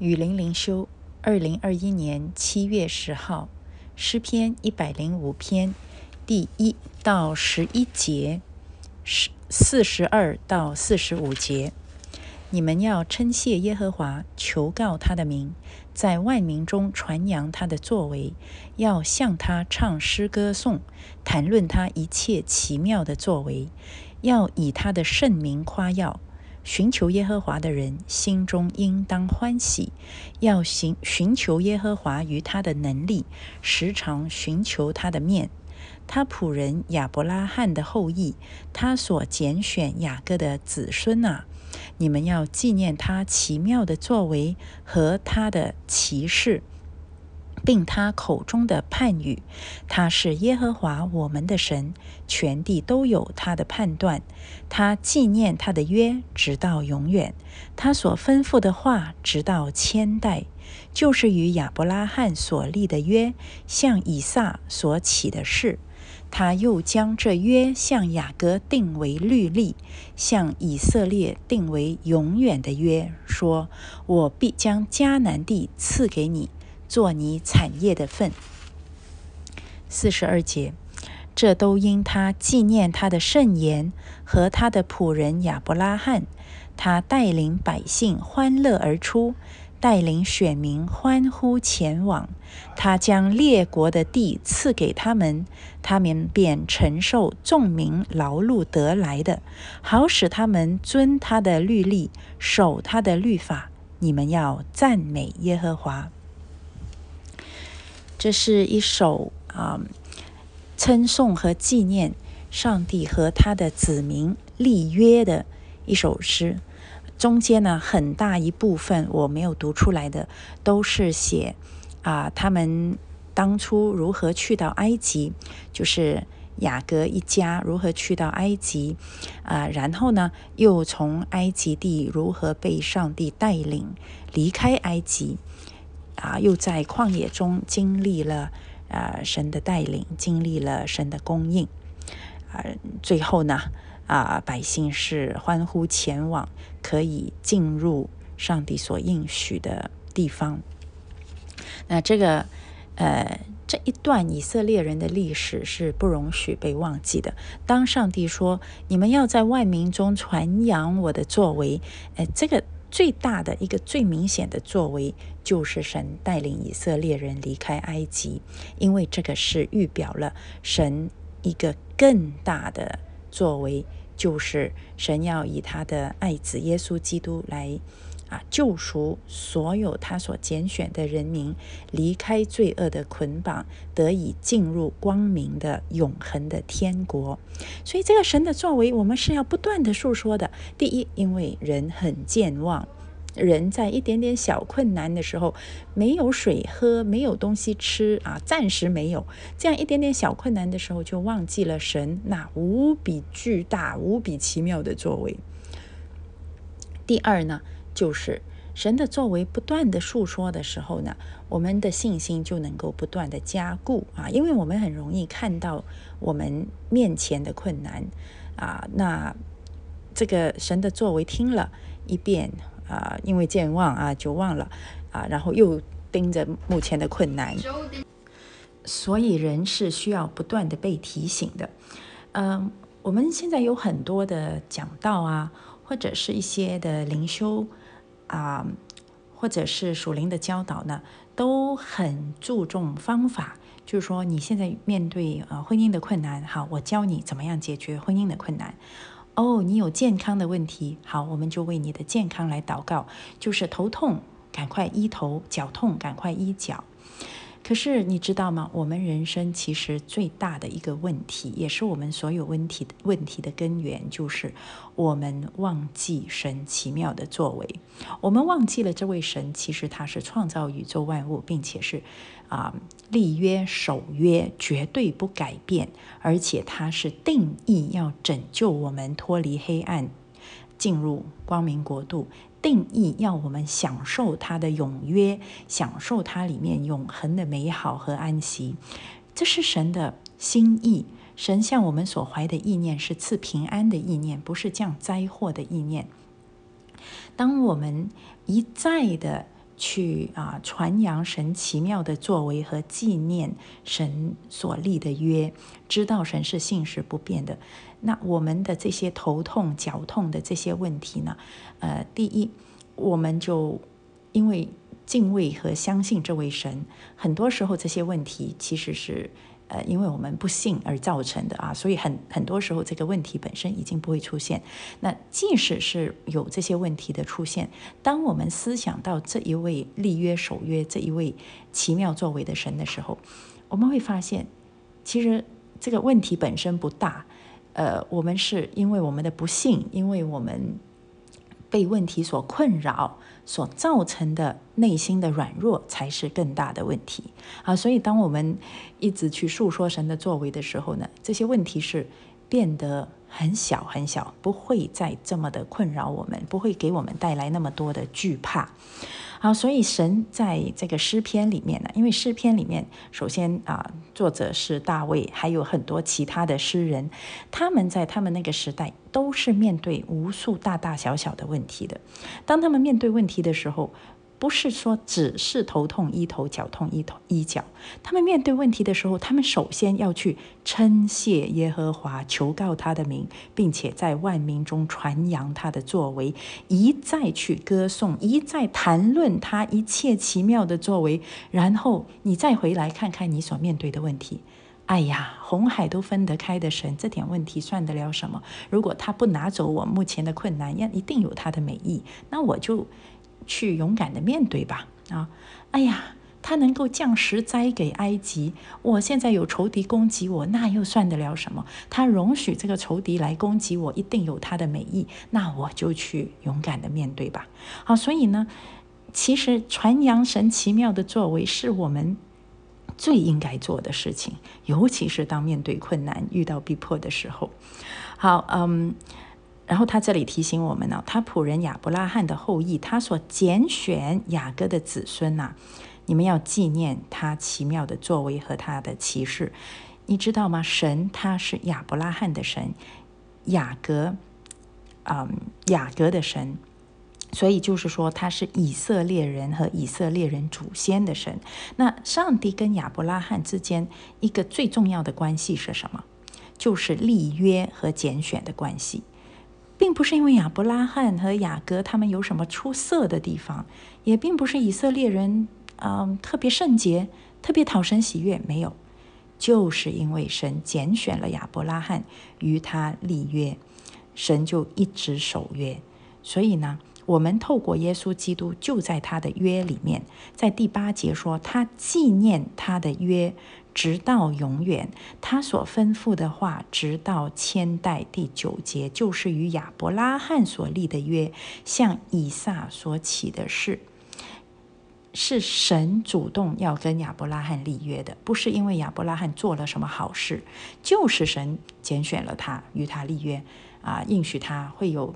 雨林灵修，二零二一年七月十号，诗篇一百零五篇第一到十一节，十四十二到四十五节。你们要称谢耶和华，求告他的名，在万民中传扬他的作为，要向他唱诗歌颂，谈论他一切奇妙的作为，要以他的圣名夸耀。寻求耶和华的人心中应当欢喜，要寻寻求耶和华与他的能力，时常寻求他的面。他仆人亚伯拉罕的后裔，他所拣选雅各的子孙啊，你们要纪念他奇妙的作为和他的奇事。并他口中的判语，他是耶和华我们的神，全地都有他的判断。他纪念他的约，直到永远。他所吩咐的话，直到千代，就是与亚伯拉罕所立的约，向以撒所起的事。他又将这约向雅各定为律例，向以色列定为永远的约，说：“我必将迦南地赐给你。”做你产业的份。四十二节，这都因他纪念他的圣言和他的仆人亚伯拉罕，他带领百姓欢乐而出，带领选民欢呼前往。他将列国的地赐给他们，他们便承受众民劳碌得来的，好使他们遵他的律例，守他的律法。你们要赞美耶和华。这是一首啊，称颂和纪念上帝和他的子民立约的一首诗。中间呢，很大一部分我没有读出来的，都是写啊，他们当初如何去到埃及，就是雅各一家如何去到埃及啊，然后呢，又从埃及地如何被上帝带领离开埃及。啊，又在旷野中经历了啊神的带领，经历了神的供应，啊，最后呢，啊百姓是欢呼前往，可以进入上帝所应许的地方。那这个呃这一段以色列人的历史是不容许被忘记的。当上帝说你们要在万民中传扬我的作为，呃，这个。最大的一个最明显的作为，就是神带领以色列人离开埃及，因为这个是预表了神一个更大的作为，就是神要以他的爱子耶稣基督来。啊！救赎所有他所拣选的人民，离开罪恶的捆绑，得以进入光明的永恒的天国。所以，这个神的作为，我们是要不断的诉说的。第一，因为人很健忘，人在一点点小困难的时候，没有水喝，没有东西吃啊，暂时没有这样一点点小困难的时候，就忘记了神那无比巨大、无比奇妙的作为。第二呢？就是神的作为不断的述说的时候呢，我们的信心就能够不断的加固啊，因为我们很容易看到我们面前的困难啊，那这个神的作为听了一遍啊，因为健忘啊就忘了啊，然后又盯着目前的困难，所以人是需要不断的被提醒的。嗯，我们现在有很多的讲道啊，或者是一些的灵修。啊，或者是属灵的教导呢，都很注重方法。就是说，你现在面对呃婚姻的困难，好，我教你怎么样解决婚姻的困难。哦，你有健康的问题，好，我们就为你的健康来祷告。就是头痛，赶快医头；脚痛，赶快医脚。可是你知道吗？我们人生其实最大的一个问题，也是我们所有问题的问题的根源，就是我们忘记神奇妙的作为。我们忘记了这位神，其实他是创造宇宙万物，并且是啊立约守约，绝对不改变，而且他是定义要拯救我们脱离黑暗，进入光明国度。定义要我们享受它的永约，享受它里面永恒的美好和安息，这是神的心意。神向我们所怀的意念是赐平安的意念，不是降灾祸的意念。当我们一再的去啊传扬神奇妙的作为和纪念神所立的约，知道神是信实不变的。那我们的这些头痛、脚痛的这些问题呢？呃，第一，我们就因为敬畏和相信这位神，很多时候这些问题其实是。呃，因为我们不信而造成的啊，所以很很多时候这个问题本身已经不会出现。那即使是有这些问题的出现，当我们思想到这一位立约守约、这一位奇妙作为的神的时候，我们会发现，其实这个问题本身不大。呃，我们是因为我们的不幸，因为我们。被问题所困扰所造成的内心的软弱，才是更大的问题啊！所以，当我们一直去诉说神的作为的时候呢，这些问题是变得很小很小，不会再这么的困扰我们，不会给我们带来那么多的惧怕。好，所以神在这个诗篇里面呢，因为诗篇里面，首先啊，作者是大卫，还有很多其他的诗人，他们在他们那个时代都是面对无数大大小小的问题的。当他们面对问题的时候，不是说只是头痛医头，脚痛医头医脚。他们面对问题的时候，他们首先要去称谢耶和华，求告他的名，并且在万民中传扬他的作为，一再去歌颂，一再谈论他一切奇妙的作为。然后你再回来看看你所面对的问题。哎呀，红海都分得开的神，这点问题算得了什么？如果他不拿走我目前的困难，要一定有他的美意。那我就。去勇敢的面对吧！啊，哎呀，他能够降十灾给埃及，我现在有仇敌攻击我，那又算得了什么？他容许这个仇敌来攻击我，一定有他的美意，那我就去勇敢的面对吧。好，所以呢，其实传扬神奇妙的作为是我们最应该做的事情，尤其是当面对困难、遇到逼迫的时候。好，嗯。然后他这里提醒我们呢，他仆人亚伯拉罕的后裔，他所拣选雅各的子孙呐，你们要纪念他奇妙的作为和他的骑士，你知道吗？神他是亚伯拉罕的神，雅各，嗯，雅各的神，所以就是说他是以色列人和以色列人祖先的神。那上帝跟亚伯拉罕之间一个最重要的关系是什么？就是立约和拣选的关系。并不是因为亚伯拉罕和雅各他们有什么出色的地方，也并不是以色列人嗯特别圣洁、特别讨神喜悦，没有，就是因为神拣选了亚伯拉罕与他立约，神就一直守约。所以呢，我们透过耶稣基督就在他的约里面，在第八节说他纪念他的约。直到永远，他所吩咐的话，直到千代。第九节就是与亚伯拉罕所立的约，向以撒所起的事，是神主动要跟亚伯拉罕立约的，不是因为亚伯拉罕做了什么好事，就是神拣选了他与他立约，啊，应许他会有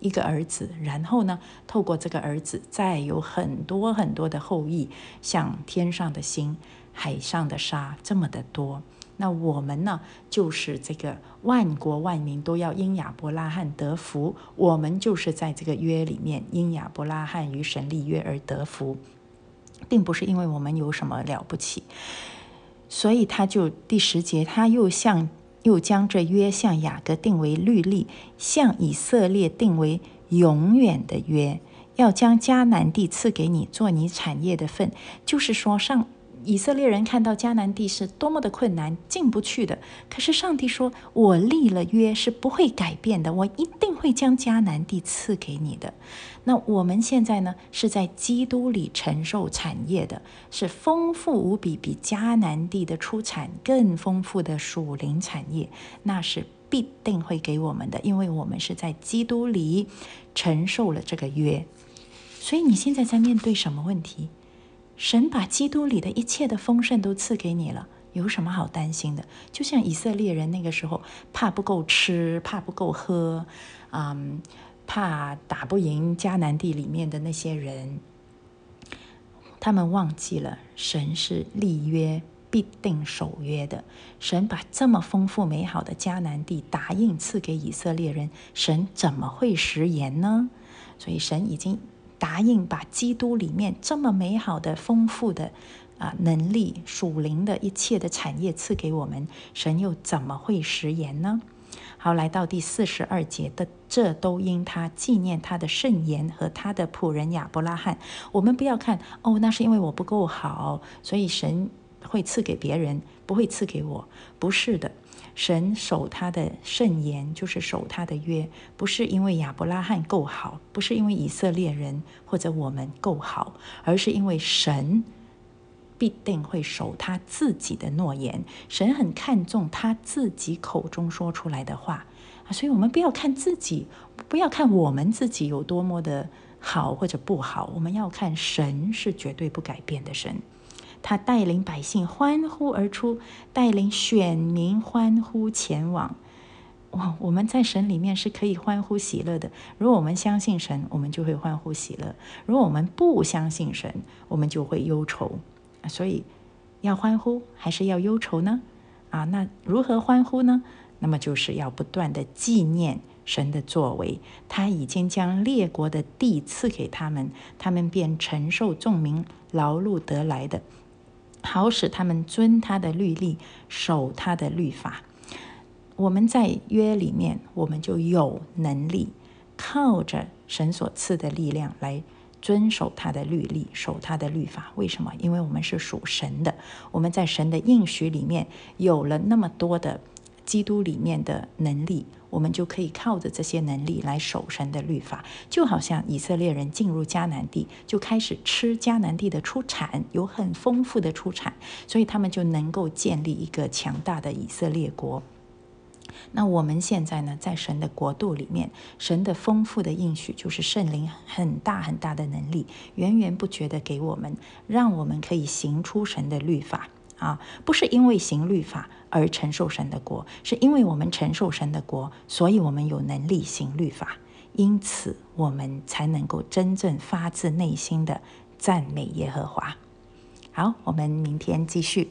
一个儿子，然后呢，透过这个儿子，再有很多很多的后裔，像天上的星。海上的沙这么的多，那我们呢？就是这个万国万民都要因亚伯拉罕得福，我们就是在这个约里面因亚伯拉罕与神立约而得福，并不是因为我们有什么了不起。所以他就第十节，他又向又将这约向雅各定为律例，向以色列定为永远的约，要将迦南地赐给你做你产业的份，就是说上。以色列人看到迦南地是多么的困难，进不去的。可是上帝说：“我立了约是不会改变的，我一定会将迦南地赐给你的。”那我们现在呢，是在基督里承受产业的，是丰富无比，比迦南地的出产更丰富的属灵产业，那是必定会给我们的，因为我们是在基督里承受了这个约。所以你现在在面对什么问题？神把基督里的一切的丰盛都赐给你了，有什么好担心的？就像以色列人那个时候，怕不够吃，怕不够喝，嗯，怕打不赢迦南地里面的那些人，他们忘记了神是立约必定守约的。神把这么丰富美好的迦南地答应赐给以色列人，神怎么会食言呢？所以神已经。答应把基督里面这么美好的、丰富的啊能力、属灵的一切的产业赐给我们，神又怎么会食言呢？好，来到第四十二节的，这都因他纪念他的圣言和他的仆人亚伯拉罕。我们不要看哦，那是因为我不够好，所以神会赐给别人，不会赐给我。不是的，神守他的圣言，就是守他的约，不是因为亚伯拉罕够好，不是因为以色列人或者我们够好，而是因为神。必定会守他自己的诺言，神很看重他自己口中说出来的话啊，所以我们不要看自己，不要看我们自己有多么的好或者不好，我们要看神是绝对不改变的神，他带领百姓欢呼而出，带领选民欢呼前往。哇，我们在神里面是可以欢呼喜乐的。如果我们相信神，我们就会欢呼喜乐；如果我们不相信神，我们就会忧愁。所以，要欢呼还是要忧愁呢？啊，那如何欢呼呢？那么就是要不断的纪念神的作为，他已经将列国的地赐给他们，他们便承受众民劳碌得来的，好使他们遵他的律例，守他的律法。我们在约里面，我们就有能力，靠着神所赐的力量来。遵守他的律例，守他的律法。为什么？因为我们是属神的，我们在神的应许里面有了那么多的基督里面的能力，我们就可以靠着这些能力来守神的律法。就好像以色列人进入迦南地，就开始吃迦南地的出产，有很丰富的出产，所以他们就能够建立一个强大的以色列国。那我们现在呢，在神的国度里面，神的丰富的应许就是圣灵很大很大的能力，源源不绝的给我们，让我们可以行出神的律法啊！不是因为行律法而承受神的国，是因为我们承受神的国，所以我们有能力行律法，因此我们才能够真正发自内心的赞美耶和华。好，我们明天继续。